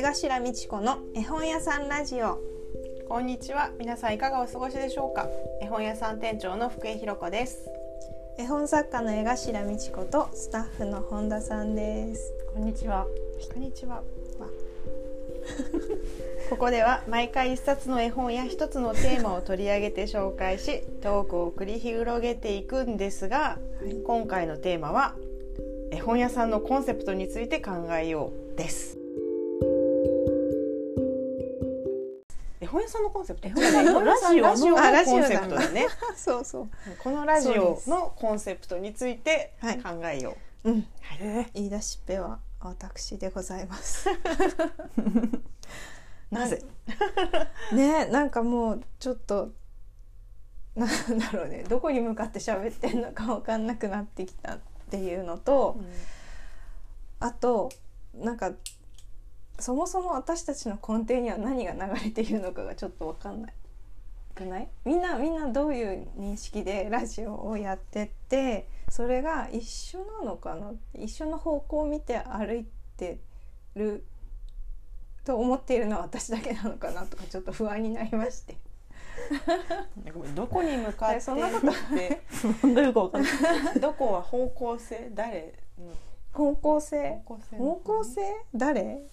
江頭美智子の絵本屋さんラジオ。こんにちは。皆さんいかがお過ごしでしょうか？絵本屋さん店長の福江ひろ子です。絵本作家の江頭美智子とスタッフの本田さんです。こんにちは。こんにちは。ここでは毎回一冊の絵本や一つのテーマを取り上げて紹介しトークを繰り広げていくんですが、今回のテーマは絵本屋さんのコンセプトについて考えようです本屋さんのコンセプト。ラジオのコンだセプトだね。そうそう。このラジオのコンセプトについてはい考えよう。んう、はい。言い出しっぺは私でございます。なぜ、ねなんかもうちょっとなんだろうね。どこに向かって喋ってんのか分かんなくなってきたっていうのと、あとなんかそもそも私たちの根底には何が流れているのかがちょっと分かんない。くない？みんなみんなどういう認識でラジオをやってってそれが一緒なのかな？一緒の方向を見て歩いてると思っているのは私だけなのかなとかちょっと不安になりまして。どこに向かってそんなことって 本当よくわかんない。どこは方向性誰の方向性方向性方向性誰え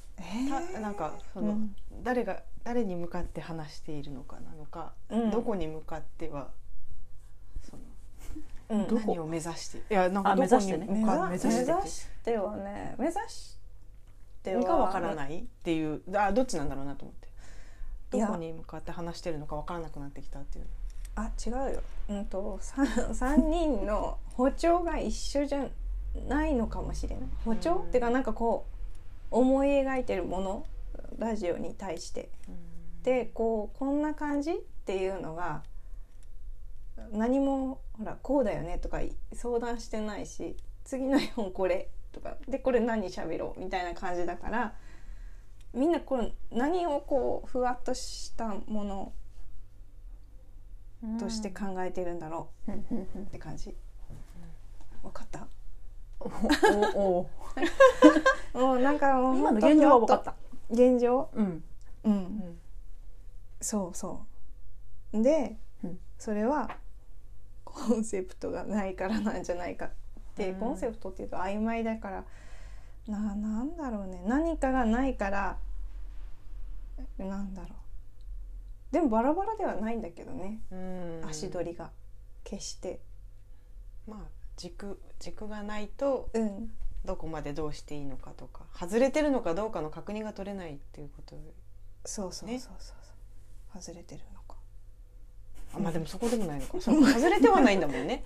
たなんかその、うん。誰が誰に向かって話しているのかなのか、うん。どこに向かってはそのうん。どこ？何を目指していやなんかあどこに目指してね。目向か指目目指して。指してはね目指してはがわからないっていうあどっちなんだろうなと思って。どこに向かって話してるのかわからなくなってきたっていう。あ違うよ、うん、と 3, 三人の歩調が一緒じゃないのかもしれない。歩調、うん。っていうかなんかこう思い描いてるものラジオに対して。でこうこんな感じっていうのが何もほらこうだよねとか相談してないし次の絵本これとかでこれ何喋ろうみたいな感じだからみんなこれ何をこうふわっとしたものとして考えてるんだろうって感じ。わかった？おおもう なんかもう今の現状は分かった。現状。うん。うん。うんそうそう。で、うんそれはコンセプトがないからなんじゃないかって、うんコンセプトっていうと曖昧だからななんだろうね何かがないからなんだろうでもバラバラではないんだけどね、うん足取りが決してまあ軸軸がないとうん。どこまでどうしていいのかとか外れてるのかどうかの確認が取れないっていうこと。そうそうそうねそう。そう、外れてるのか。あまあでもそこでもないのか。そ外れてはないんだもんね。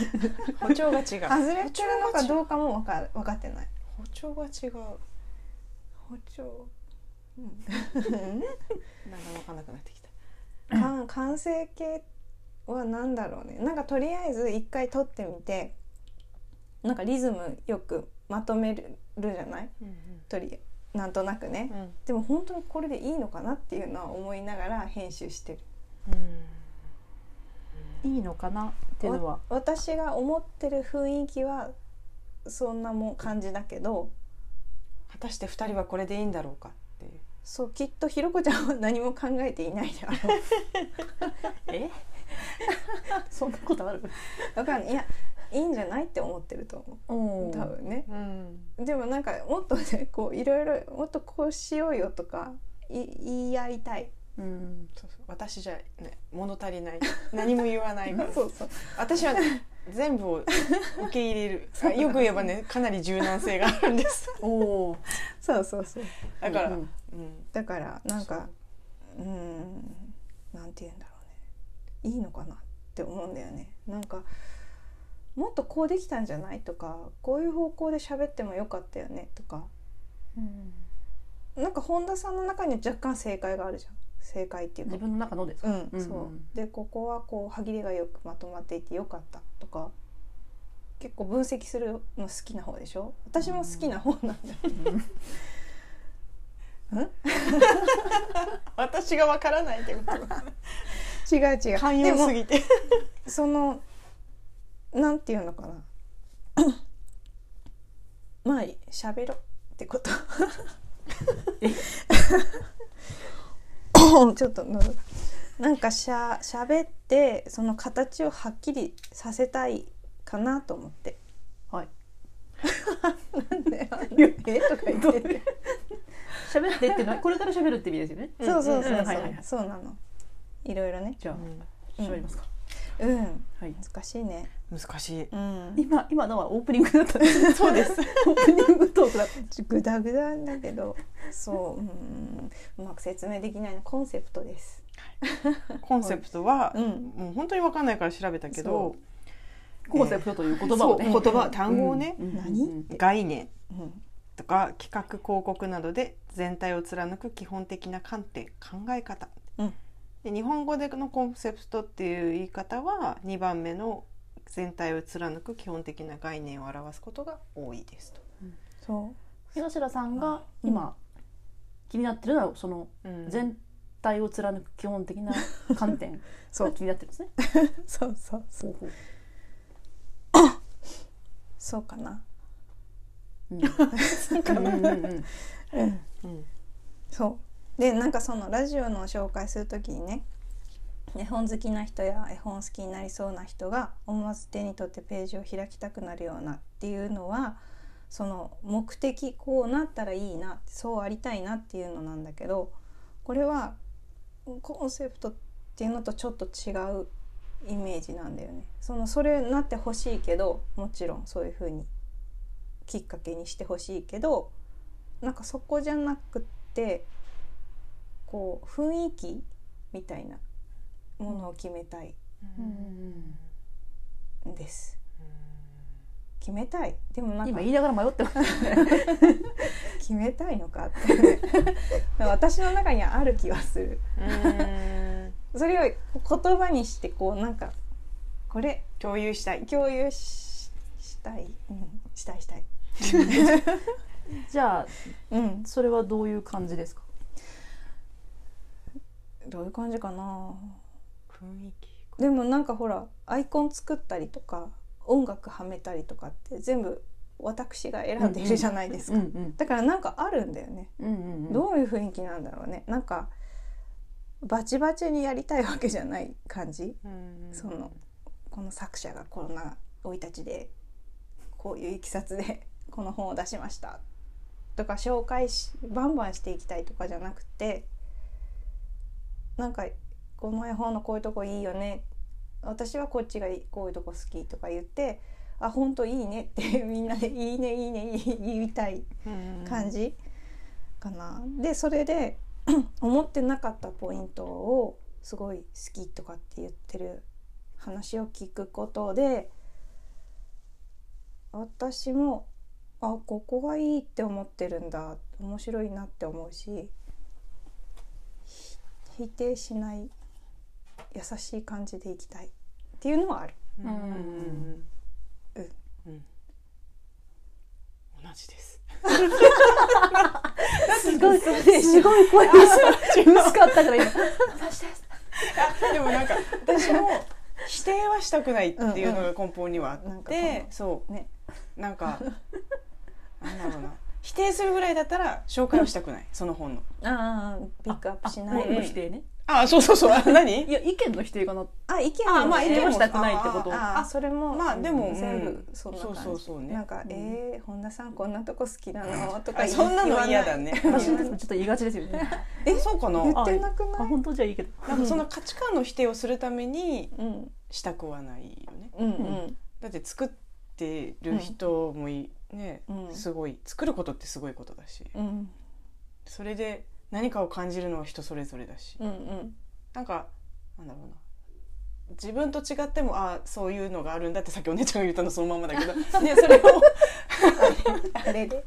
歩調が違う。外れてるのかどうかも分か分かってない。歩調。が違う包丁、うん、だんだん分かんなくなってきた。完完成形は何だろうね。なんかとりあえず一回撮ってみてなんかリズムよくまとめるじゃない？とりなんとなくね。うん。でも本当にこれでいいのかなっていうのは思いながら編集してる。いいのかなっていうのは。私が思ってる雰囲気はそんなもん感じだけど果たして二人はこれでいいんだろうかっていう。そうきっとひろこちゃんは何も考えていないであろう。え？そんなことある？だからい。やいいんじゃないって思ってると思う。お多分ね。うん。でもなんかもっとねこういろいろもっとこうしようよとかい言い合いたい。うん。そうそう。私じゃね物足りない。何も言わないから。そうそう。私はね全部を受け入れる。あよく言えばねかなり柔軟性があるんです。おお。そうそうそう。だから、ううん。ん。だからなんかうん。なんて言うんだろうね。いいのかな？って思うんだよね。なんかもっとこうできたんじゃない？とかこういう方向で喋ってもよかったよね？とか。うん。なんか本田さんの中には若干正解があるじゃん。正解っていうか。自分の中のですか？うん、うんそう。でここはこう歯切れがよくまとまっていてよかったとか結構分析するの好きな方でしょ？私も好きな方なんだよ、私がわからないってこと？違う違う。寛容すぎて。そのなんていうのかな。まあ喋ろってこと。ちょっと喉が。なんかしゃしゃべってその形をはっきりさせたいかなと思って。はい。なんで？え？とか言って。て喋ってってこれから喋るって意味ですよね。そうそうそうそう、うん。はいはいはい。そうなのいろいろね。じゃあうん。喋りますか、うん。はい。難しいね。難しい。うん。今今のはオープニングだった。そうです。オープニングトークだった。グダグダだけど。そう。うん。うまく説明できないな。コンセプトです。コンセプトは、うん。もう本当に分かんないから調べたけどコンセプトという言葉をね、言葉単語をね、うん。何？うん。概念。うん。とか企画広告などで全体を貫く基本的な観点考え方、うんで日本語でのコンセプトっていう言い方は2番目の全体を貫く基本的な概念を表すことが多いですと。そ江頭さんが今、気になってるのはそのうん。全体を貫く基本的な 観点そう。が気になってるんですね。うそうそう。そう そうかな。うん。うんうんうんうん。うん。そうでなんかそのラジオの紹介する時にね絵本好きな人や絵本好きになりそうな人が思わず手に取ってページを開きたくなるようなっていうのはその目的こうなったらいいなそうありたいなっていうのなんだけどこれはコンセプトっていうのとちょっと違うイメージなんだよね。そのそれなってほしいけどもちろんそういう風にきっかけにしてほしいけどなんかそこじゃなくってこう雰囲気みたいなものを決めたいです。決めたいでもなんか今言いながら迷ってます。決めたいのかって、ね、私の中にはある気はする。うんそれを言葉にしてこうなんかこれ共有したい。共有ししたい、うん、したいしたい。じゃあうん、それはどういう感じですか？どういう感じかな？雰囲気。でもなんかほらアイコン作ったりとか音楽はめたりとかって全部私が選んでいるじゃないですか、うんうんだからなんかあるんだよね、うんうんうん。どういう雰囲気なんだろうね。なんかバチバチにやりたいわけじゃない感じ。うん。そのこの作者がこんな生い立ちでこういういきさつでこの本を出しました。とか紹介しバンバンしていきたいとかじゃなくてなんかこの絵本のこういうとこいいよね私はこっちがこういうとこ好きとか言ってあ本当いいねって みんなでいいねいいね言いたい感じかな。でそれで 思ってなかったポイントをすごい好きとかって言ってる話を聞くことで私もあここがいいって思ってるんだ面白いなって思うし否定しない優しい感じでいきたいっていうのはある。うん。うん。うん。うん。うん。同じです。すごいすごい声が薄かったから今。でもなんか私も否定はしたくないっていうのが根本にはあなんかってこ、そう。ね、なんかなんだろうな否定するぐらいだったら紹介をしたくないその本の。ああピックアップしない。否定ね。あそうそうそうあ 何？いや意見の否定かな。あ意見あまあ意見も否定はしたくないってこと。ああそれもまあでも全部うんそんな感じ、そうそうそうねなんか、うんえー、本田さんこんなとこ好きなの？とかあそんなの嫌だね 私たちもちょっと言いがちですよね。えそうかな？言ってなくあない？本当じゃいいけど。なんかその価値観の否定をするためにうんしたくはないよね。うんうんだって作ってる人もい、ね、うん。すごい作ることってすごいことだし、うん。それで何かを感じるのは人それぞれだし、うんうん。なんかなんだろうな。自分と違ってもあそういうのがあるんだってさっきお姉ちゃんが言ったのそのままだけど、ね、それを。あれで？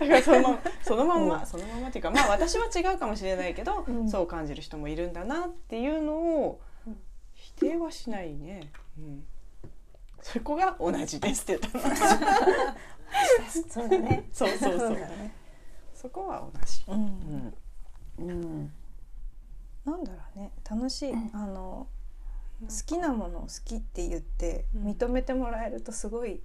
だからそのままそのまんまそのままっていうかまあ私は違うかもしれないけど、うん。そう感じる人もいるんだなっていうのをうん。否定はしないね。うんそこが同じですって言ったの。そうだねそうそうそう。だねそこは同じ。うんうん。うん。なんだろうね楽しい、うんあの好きなものを好きって言ってうん認めてもらえるとすごい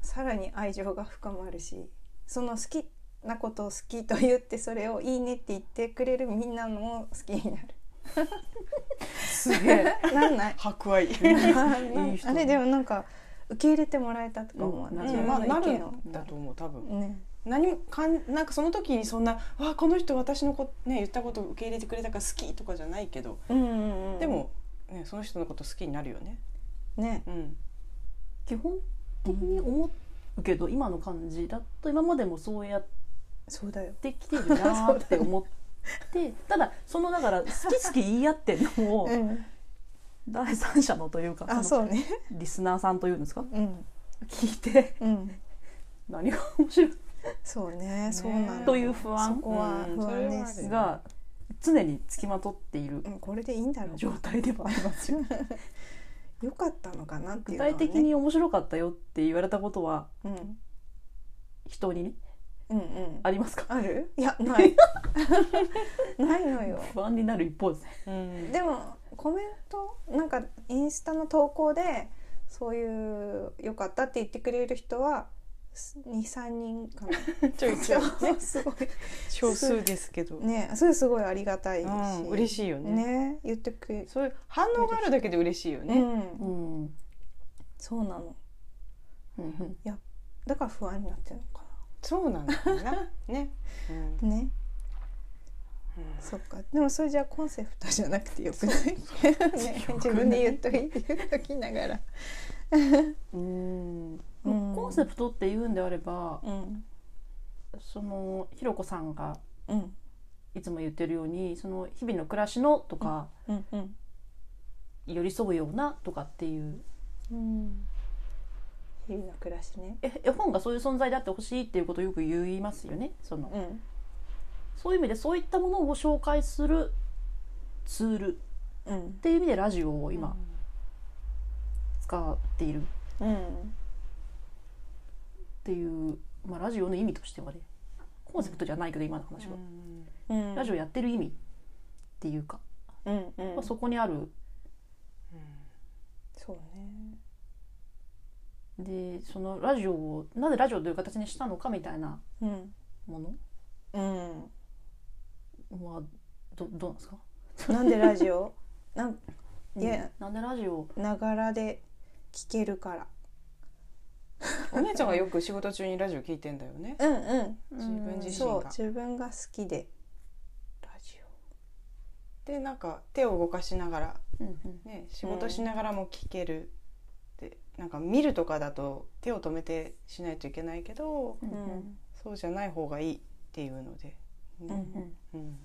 さらに愛情が深まるしその好きなことを好きと言ってそれをいいねって言ってくれるみんなのも好きになる。すげえ。なんない。博愛。い。い人。あれでもなんか受け入れてもらえたとか思わない、うん。まあなるだと思う多分。ね。何もかんなんかその時にそんな「わあこの人私のこ、ね、言ったことを受け入れてくれたから好き」とかじゃないけど、でも、ね、その人のこと好きになるよね。ね。うん。基本的に思うけど今の感じだと今までもそうやっそうだよ。てきてるなーって思ってただそのだから好き好き言い合ってんのをうん。第三者のというかそのあそうね。リスナーさんというんですか？うん。聞いてうん。何が面白い？そうねそうなの。という不安。そこは不安です、うんが常につきまとっているうん、これでいいんだろう。状態ではありますよ。よかったのかなってい具うね、体的に面白かったよって言われたことはうん。人に？ねうんうん。ありますか？ある？いやない。ないのよ。不安になる一方です。ねうん。でもコメントなんかインスタの投稿でそういう良かったって言ってくれる人は23人かな。ちょいちょいね。すごい。少数ですけど、ねそれすごいありがたいし、うん、嬉しいよね。ね言ってくれそういう反応があるだけで嬉しいよね。うん。うん。そうなの。うんだから不安になってるのかそうなんだよな。ね。うん。なねそっか。でもそれじゃあコンセプトじゃなくてよくない、ね、自分で言っとい言っときながら。うん。うん。コンセプトって言うんであればうん。そのひろこさんがうん。いつも言ってるようにその日々の暮らしのとか、うん。うん。寄り添うようなとかっていううん日々の暮らしね。え絵本がそういう存在であってほしいっていうことをよく言いますよね。その、うん。そういう意味でそういったものを紹介するツール。っうん。ていう意味でラジオを今使っている。っうんていう、まあ、ラジオの意味としてはねコンセプトじゃないけど今の話は、うん。ラジオやってる意味っていうか、うんうん。まあ、そこにあるそうねでそのラジオをなぜラジオという形にしたのかみたいなうんもの？うん。はどどうなんですか？なんでラジオ？なんいやうんなんでラジオ？ながらで聞けるから。お姉ちゃんがよく仕事中にラジオ聞いてんだよね。うんうん。自分自身そうが。自分が好きで。ラジでなんか手を動かしながらうんうん。ね仕事しながらも聞ける。でなんか見るとかだと手を止めてしないといけないけどうん。そうじゃない方がいいっていうので。うんねうん。うん。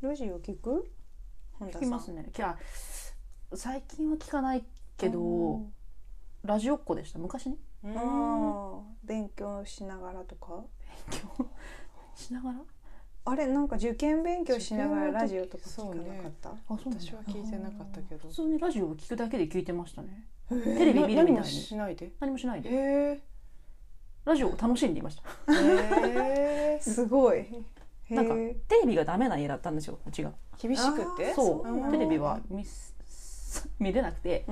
ラジオ聞く？本田さん。聞きますね。いや最近は聞かないけどラジオっ子でした？昔ね。勉強しながらとか？勉強？しながら？あれなんか受験勉強しながらラジオとか聞かなかった、あそうなんだ私は聞いてなかったけど。普。通にラジオを聞くだけで聞いてましたね。テレビ見るみたいに。何もしないで。何もしないで。ラジオを楽しんでいました。すごい。へなんかーテレビがダメな家だったんですようちが。厳しくて？そう。テレビは見す見れなくて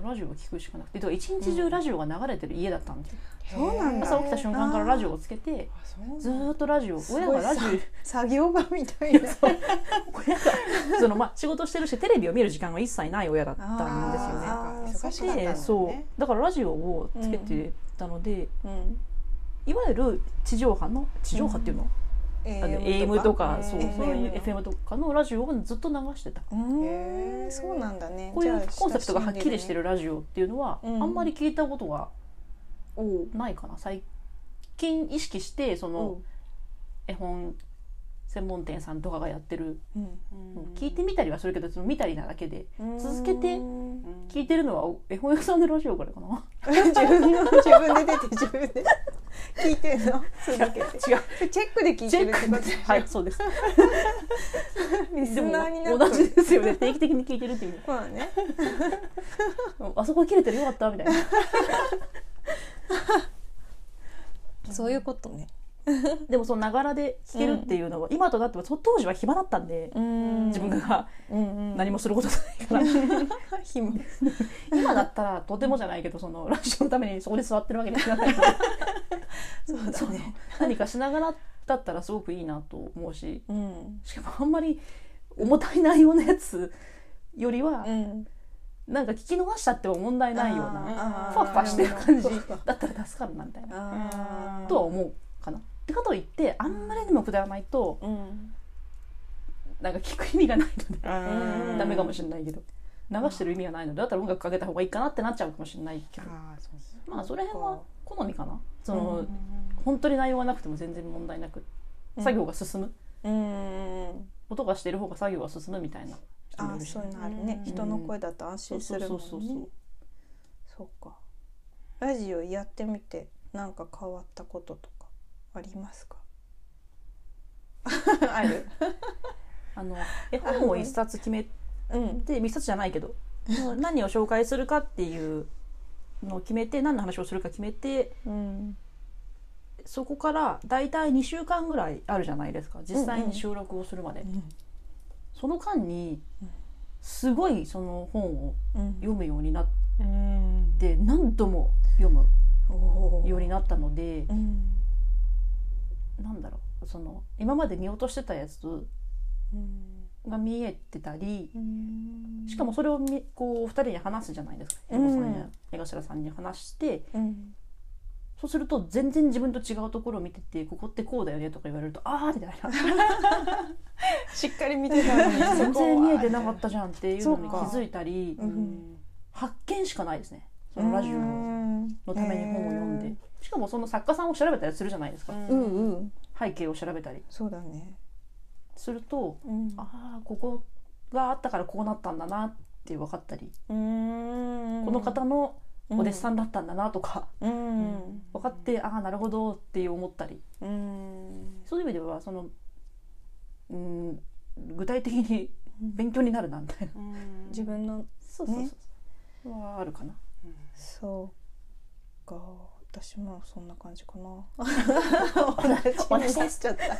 ラジオを聞くしかなくて。一日中ラジオが流れてる家だったんですよ、そうなんだ朝起きた瞬間からラジオをつけてずーっとラジオ親がラジオ。作業場みたいな。親がそのまあ仕事してるしテレビを見る時間が一切ない親だったんですよね。あー忙しかったんだね。でそう。だからラジオをつけてたので、うん。いわゆる地上波の地上波っていうの？AM とか。うんそううんそういう FM とかのラジオをずっと流してた。うーん。へーそうなんだね。こういうコンセプトがはっきりしてるラジオっていうのは、うんあんまり聞いたことがないかな。最近意識してそおのう。絵本専門店さんとかがやってる。うん。聞いてみたりはするけどその見たりなだけで。続けてうん。聞いてるのは絵本屋さんのラジオからかな？自分の自分で出て自分で。聞いてんの？続けて。違う。チェックで聞いてるってことはいそうです。でも同てじですよね。定期的に聞いてるっていうまあね。あそこ切れてるよかったみたいな。そういうことね でもそのながらで聞けるっていうのは、今となってはそ当時は暇だったんで、うん。自分がうん何もすることないから、暇。今だったらとてもじゃないけどそのラジオのためにそこで座ってるわけにはいかないから。そうだね。何かしながらだったらすごくいいなと思うし。うん。しかもあんまり重たい内容のやつよりは、うん。なんか聞き逃しちゃっても問題ないようあなーふわふわしてる感じだったら助かるなみたいな。とは思うかな。ってことを言ってあんまりにもくだらないとうん。なんか聞く意味がないのでうん。ダメかもしれないけど。流してる意味がないのでだったら音楽かけた方がいいかなってなっちゃうかもしれないけど。まあそれ辺は好みかな。その、うん本当に内容がなくても全然問題なく作業が進む、うん音がしてる方が作業が進むみたいな。あそういうのあるね。うん。人の声だと安心するもんね。そうか。ラジオやってみてなんか変わったこととかありますか？ある？あの絵本を一冊決めうん。て一冊じゃないけど何を紹介するかっていうのを決めて何の話をするか決めてうん。そこから大体2週間ぐらいあるじゃないですか。実際に収録をするまで、その間にうんすごいその本をうん。読むようになっうん。て何度も読むようになったのでうんなんだろうその今まで見落としてたやつうんが見えてたりうん。しかもそれをみこう2人に話すじゃないですか。江うん。戸さんや江頭さんに話してうん。そうすると全然自分と違うところを見ててここってこうだよねとか言われるとああみたいな。しっかり見てたのに 全然見えてなかったじゃんっていうのに気づいたり発見しかないですねそのラジオのために本を読んで。しかもその作家さんを調べたりするじゃないですか。うん。うんうん背景を調べたり。そうだねするとうん。ああここがあったからこうなったんだなって分かったり。うん。この方のお弟子さんだったんだなとか。うん。分かってああなるほどって思ったり。うん。そういう意味ではそのうん具体的に勉強になるなみたいなうん。自分のそうそうそうそう。はあるかなそうか私もそんな感じかな。同じになっちゃった。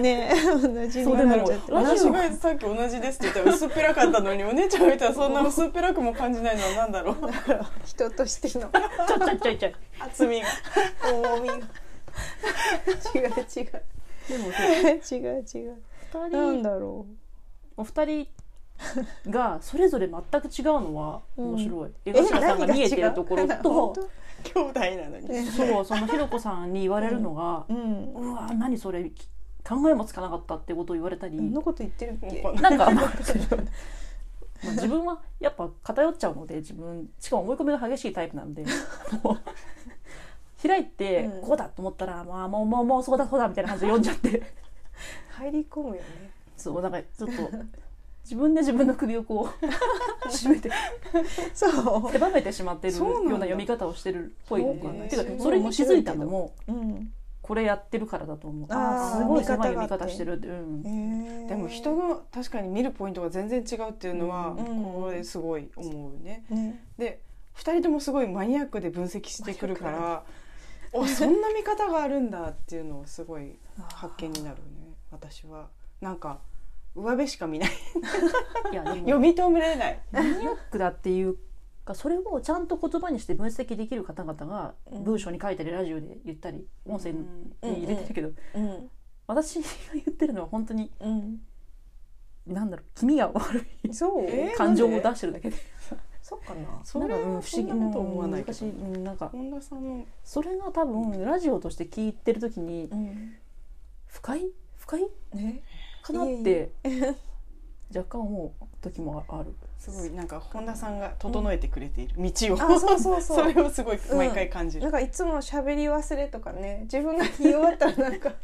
ねえ同じになっちゃった。私がさっき同じですって言ったら薄っぺらかったのにお姉ちゃんが言ったらそんな薄っぺらくも感じないのは何だろう。人としての。ちょちょちょいちょい。厚みが。重みが。違う違う。でも 違う違う。二なん人だろお二人 がそれぞれ全く違うのは面白い、江う頭さんが見えてるところ本と兄弟なのに。えそうそのひろこさんに言われるのがう、ん。うわ何それ考えもつかなかったってことを言われたりどんなこと言ってるなんか、まあ自分はやっぱ偏っちゃうので自分。しかも思い込みが激しいタイプなんで開いてうん。こうだと思ったら、まあもうもうもうそうだそうだみたいな感じで読んじゃって。入り込むよね。そうなんかちょっと自分で自分の首をこう絞めてそう。狭めてしまってるよそうな読み方をしてるっぽい。っていうかそれに気づいたのもうん。これやってるからだと思う。すごい狭い読み見方してる。って、うん。へえでも人の確かに見るポイントが全然違うっていうのは、うんこれすごい思うね。ね。で2人ともすごいマニアックで分析してくるからおそんな見方があるんだっていうのをすごい発見になるね私は。なんか上辺しか見ない。いや読み止めれない。マニアックだっていうかそれをちゃんと言葉にして分析できる方々がうん。文章に書いたりラジオで言ったり音声に入れてるけど、うん。私が言ってるのは本当にうん。なんだろう気味が悪いそう？え？ー感情を出してるだけで。そっかな。それはそんなこと思わないけうんなんか本田さんも。それが多分ラジオとして聞いてる時にうん。不快？不快？ねかなって若干思う時もある。すごいなんか本田さんが整えてくれている。道を、あそうそうそう。それをすごい毎回感じる。なんかいつも喋り忘れとかね。自分が言い終わったらなんか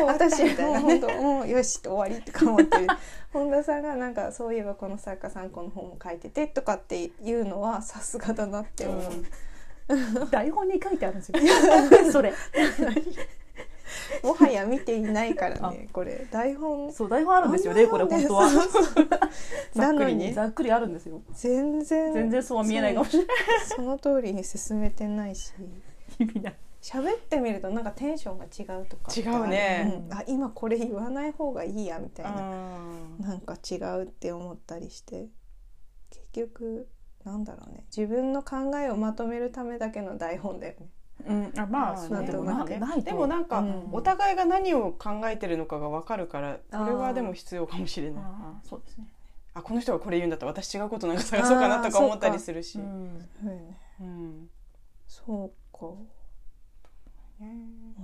あ私みた。いなもう本当もうよし終わりとか思ってる。本田さんがなんかそういえばこの作家さんこの本も書いててとかっていうのはさすがだなって思う、台本に書いてあるんですよ。それもはや見ていないからねこれ台本。そう台本あるんですよねこれ本当は。そうそう。なのに。ざっくりあるんですよ。全然。全然そうは見えないかもしれない。その通りに進めてないし。意味ない。喋ってみるとなんかテンションが違うとか違うね。うん。あ今これ言わない方がいいやみたいな。うん。なんか違うって思ったりして。結局なんだろうね。自分の考えをまとめるためだけの台本だよね。うん、あまあまあそうでもなないとでもなんか、うん。お互いが何を考えてるのかが分かるからこれはでも必要かもしれない。あーそうですね、あこの人がこれ言うんだったら私違うことなんか探そうかなとか思ったりするし、うん、そうか、うん、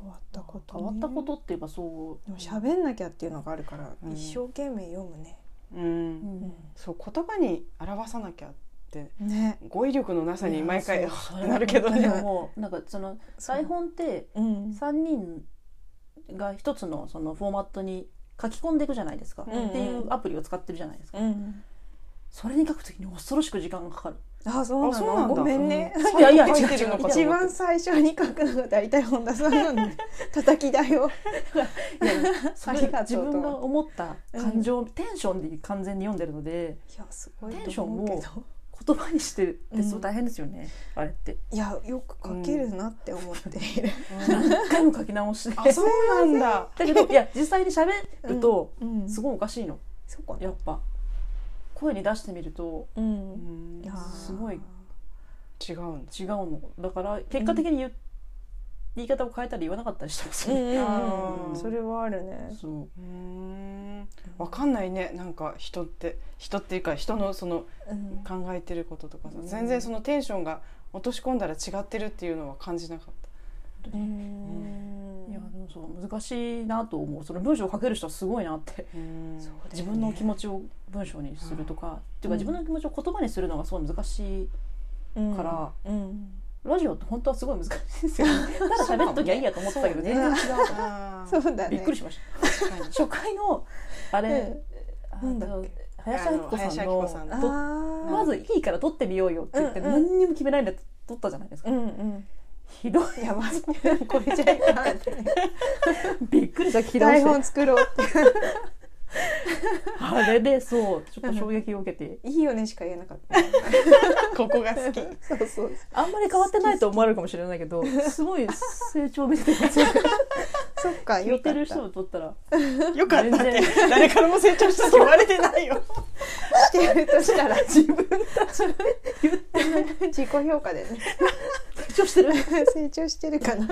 変わったこと、ね、変わったことって言えばそう。でも喋んなきゃっていうのがあるから、うん。一生懸命読むね。うん。うん。そう言葉に表さなきゃってね。語彙力のなさに毎回 なるけどね。もうなんかその台本ってうん。3人が一つのそのフォーマットに書き込んでいくじゃないですか、うんうんっていうアプリを使ってるじゃないですか、うん。それに書くときに恐ろしく時間がかかるあ、そうなあそうなんだの。ごめんね。うん いやいや書いてるのかと思って一番最初に書くのが大体本田さんなんで 叩き台を。いやそれが自分が思った感情、テンションで完全に読んでるのでいやすごいテンションを。言葉にしてってすごい大変ですよね、あれっていやよく書けるなって思っている。何回も書き直してあそうなんだ。だけどいや実際に喋るとうんすごいおかしいのそうかな。やっぱ声に出してみるとう。うんすごい違う。違うのだから結果的に言,、う言い方を変えたり言わなかったりしてますよね、うん。それはあるね。そう。うんわかんないね。なんか人って人っていうか人のそのうん。考えてることとかさうん。全然そのテンションが落とし込んだら違ってるっていうのは感じなかった。うん。いやでもそう難しいなと思う。その文章を書ける人はすごいなって。ね自分の気持ちを文章にするとか、っていううんか自分の気持ちを言葉にするのがすごい難しいうん。から、うん。ラジオって本当はすごい難しいですよね。ただ喋っときゃいいやと思ってたけど全然違うあーそうだね。びっくりしました。初回のあれ、なんだっ林明子さんあのまずいいから撮ってみようよって言って、何にも決めないで撮ったじゃないですか、うんうん。ひどい。やばい。これじゃいか。びっくりした。台本作ろうって。あれでそうちょっと衝撃を受けていいよねしか言えなかった。ここが好き。そうそう。あんまり変わってないと思われるかもしれないけどすごい成長見せてますよ そっか、聞よかった。いてる人を撮ったらよかったっ全て然誰からも成長したって言われてないよ。してるとしたら自分たち言って自己評価でね。成長してる成長してるかな。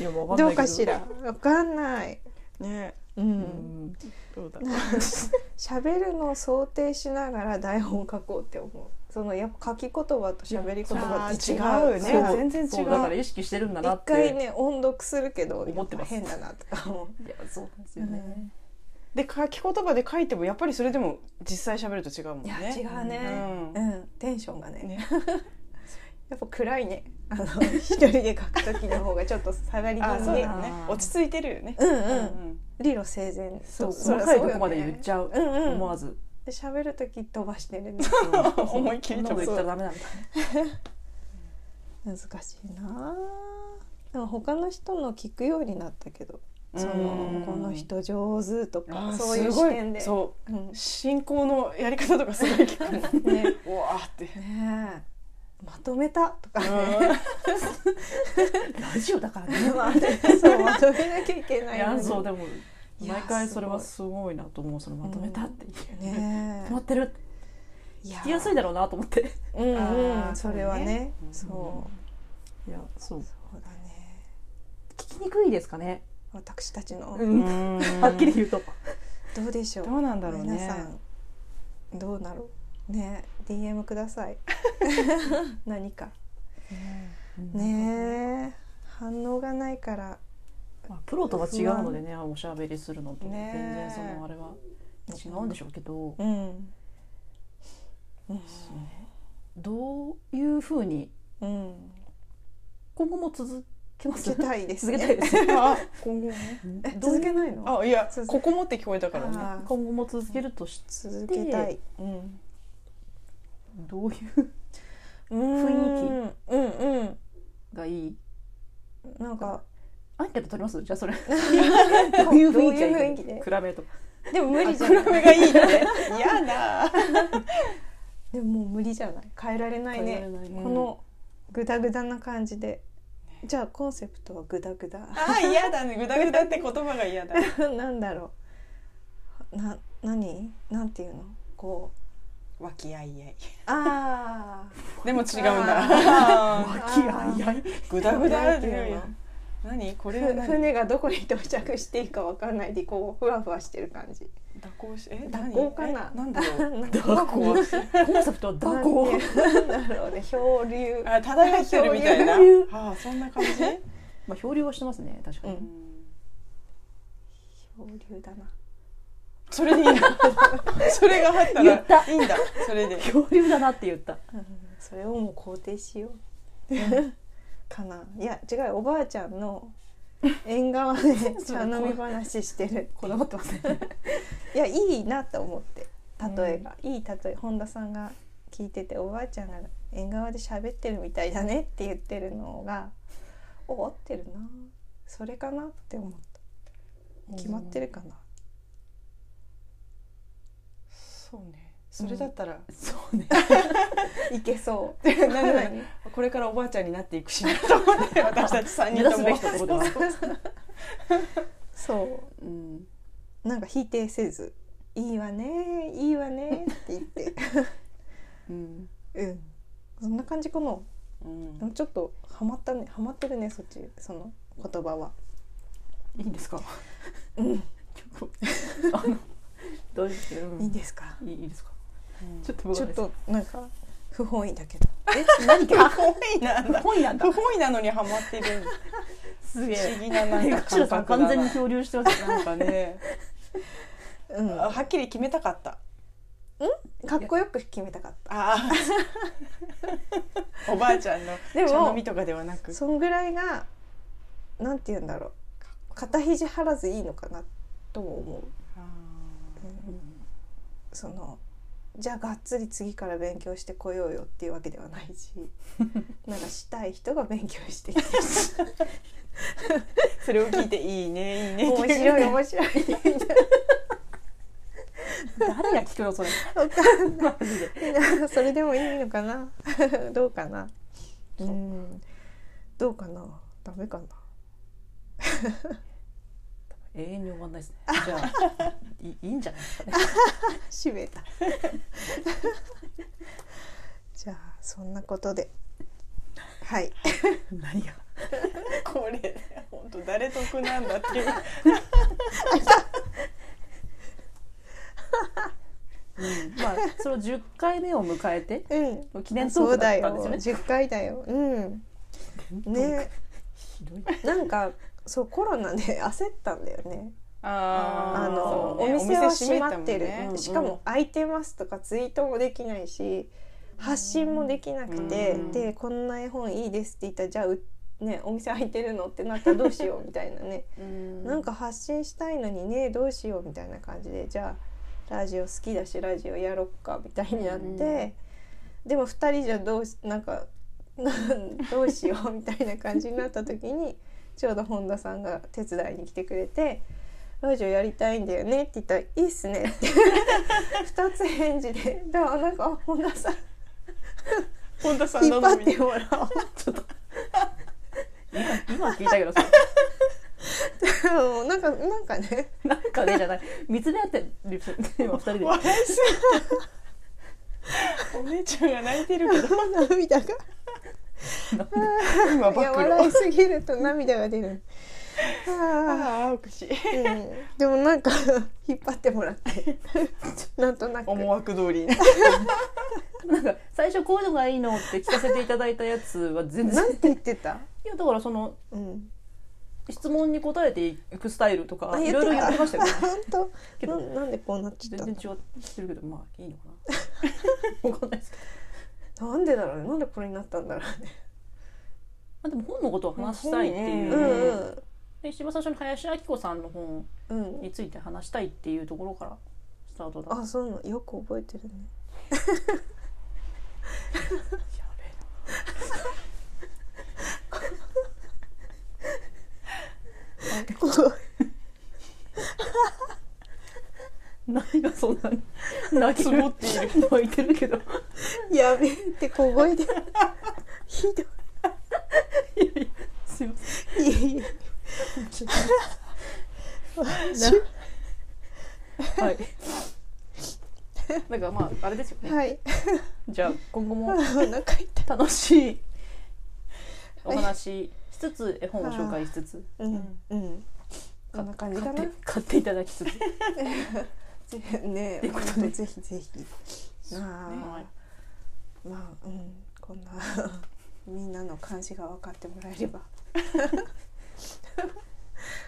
いやもうわかんどないうけかしら。わかんない。ねう。うんんどうだ。喋るのを想定しながら台本書こうって思う。そのやっぱ書き言葉と喋り言葉って違う。ね全然違うそうだから意識してるんだな一って回ね音読するけど思ってます変だなとか思いやそうなんですよね、で書き言葉で書いてもやっぱりそれでも実際喋ると違うもんね。や違うね。ううんん、テンションがね。ね やっぱ暗いね。あの一人で書く時の方がちょっと下がり気あ、味ね落ち着いてるよね。うんうん。うん理路整然。そうそり細かいとこまで言っちゃう、うんうん。思わず。で喋る時飛ばしてるね。思いっきりそんなこと言ったらダメなんだ難しいな。あでも他の人の聞くようになったけど。そうん。のこの人上手とあかーそういう視点で。そう。うん、ね進行のやり方とかすごい聞く。ね。うわーって。え。まとめたとかね、ラジオだからね。まあねそうまとめなきゃいけないいやのにそうでもいや毎回それはすごいなと思うそのまとめたっていう、ね。止まってる。えいや聞きやすいだろうなと思って。うんあうーん。それはね。そそう。ういやそう。そうだね。聞きにくいですかね、私たちの、うん。うん。はっきり言うと。どうでしょう。どうなんだろうね。皆さんどうなろうね DM ください。何かね。え。反応がないから。まあ、プロとは違うのでねおしゃべりするのと。ね全然そのあれは違うんでしょうけど、うん。うん。どういうふうにうん。今後も続けます？続けたいですね。続けたいです あ、続けないの？あ、いや続、ここもって聞こえたからね。今後も続けるとし続けたい。うん。どういう雰囲気？なんかアンケート取ります？じゃあそれ。どどういう雰囲気で？比べと。でも無理じゃ暗ないめがいいって。やだ。でももう無理じゃない？変えられないね。変えられないこのグダグダな感じで。じゃあコンセプトはグダグダ。ああ嫌だね。グダグダって言葉が嫌だ。なんだろう。な何？なんていうの？こう和気あいあい。あでも違うんだ。あ和気あいあい。グダグダなんってていうの。何？これ船がどこに到着していいかわかんないでこうふわふわしてる感じ。蛇行しえ蛇行かな？なんだろう？蛇行。コンセプトは蛇行。なんだろうね漂流。あ漂ってるみたいな。あそんな感じ？まあ漂流はしてますね確かに、ううん。漂流だなそれでいいんだそれがあった言った。らいいんだ。それで。漂流だなって言った。うん。それをもう肯定しよう。かな。いや違うよ。おばあちゃんの縁側で 茶飲み話してるこだわってますねいやいいなと思って。例えが、いい例え本田さんが聞いてておばあちゃんが縁側で喋ってるみたいだねって言ってるのがお合ってるな。それかなって思った。決まってるかな、そうね。それだったら、そうね。いけそう。これからおばあちゃんになっていくしなと思って 私たち3人とも。そう。ん。うなんか否定せず「いいわねいいわね」って言って。うん。うん。そんな感じかな。うん。ちょっとハマったねハマってるねそっちその言葉は。いいんですか？うん。あのどうですうん。いいですか？いいですか？うん。ちょっとちょっとなんか不本意だけど。え？何か不本意なんだ。本意なんだ。不本意なのにハマってる。すげ不思え議ななんか口田さん完全に漂流してますよなんかね。うん。あはっきり決めたかった。かっこよく決めたかっああ おばあちゃんのでも茶飲みとかではなく。たそんぐらいがなんて言うんだろう。肩肘張らずいいのかなとも思う、あそのじゃあがっつり次から勉強してこようよっていうわけではないし なんかしたい人が勉強してきてー それを聞いていいねいいね。面白い面白い。誰が聞くのそれ？わかんない。それでもいいのかな？どうかな？うん。どうかな？ダメかな？永遠に終わんないですね。じゃあいいいいんじゃないですかね。閉めた。じゃあそんなことで。はい。何が？これ本当誰得なんだっていう。うん。まあそれを10回目を迎えてうん。記念トークだそうだよったんですよね。10回だよ。うん。ね。ひどい。なんかそうコロナで焦ったんだよね。あの、ね。お店は閉まってる、ね。しかも空いてますとかツイートもできないし発信もできなくて、うんでこんな絵本いいですって言ったらじゃあうねお店開いてるのってなったらどうしようみたいなね。うん。なんか発信したいのにねどうしようみたいな感じでじゃあラジオ好きだしラジオやろっかみたいになって、でも2人じゃどうしなんかなん どうしようみたいな感じになった時にちょうど本田さんが手伝いに来てくれて「ラジオやりたいんだよね」って言ったら「いいっすね」って2つ返事でだからなんかあ本田さん。本田さん引っ張ってもらおうちょっと。今今聞いたけどさ。もうなんかなんかね。なんかねじゃない。見つめ合ってる今二人で。お姉ちゃんが泣いてるけど。涙が 今暴いや露笑いすぎると涙が出る。あああおかし。いーうん、でもなんか 引っ張ってもらって。なんとなく。思惑通り。になんか最初こういうのがいいのって聞かせていただいたやつは全然。なんて言ってた、いやだからそのうん、質問に答えていくスタイルとかあいろいろ言ってましたよね。本けど当ななんでこうなっちゃったの？全然違ってるけどまあいいのかな。わかんないですけど、なんでだろうね。なんでこれになったんだろうね。まあ、でも本のことを話したいっていう、うんうんで一番最初に林明子さんの本うん。うんについて話したいっていうところからスタートだあそうなの。よく覚えてるね。やべこえな 何がそんなに泣ける積もっている泣いてるけど。うやべえって小声で。ひどい。やいや。すいません。いいいいはい。なんかまああれですよね、はい。じゃあ今後も楽しいお話ししつつ絵本を紹介しつつ。うん。うん。こんな感じかな。買って買っていただきつつ ねっていうことで。ぜひぜひ。あはいあまあうん。こんな みんなの感じが分かってもらえれば。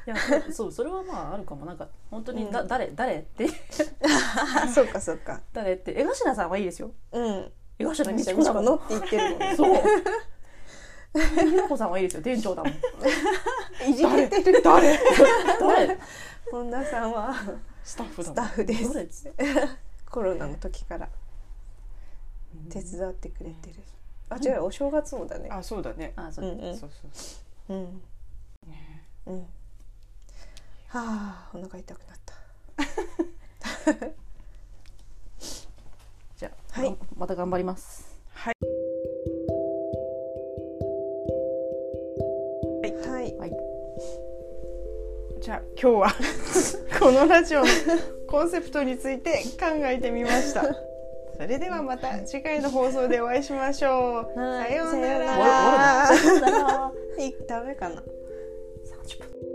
いや そうそれはまああるかも。なんか本当にだ、うん。誰誰って。あそうかそうか。誰って。江頭さんはいいですよ。うん。江頭美智子だもんこのって言ってるもんねそう。ひろこさんはいいですよ。店長だもん。いじけてる。誰誰？本田さんはスタッフスタッフです。コロナの時から。手伝ってくれてる。あ違うお正月もだね。あそうだね。あそう。う、んうん。そうそう。うん。ねうん。はあお腹痛くなった。じゃあ、はい。また頑張ります。はいはいじゃあ今日は このラジオのコンセプトについて考えてみました。それではまた次回の放送でお会いしましょう。はいさようなら。いダメかな30分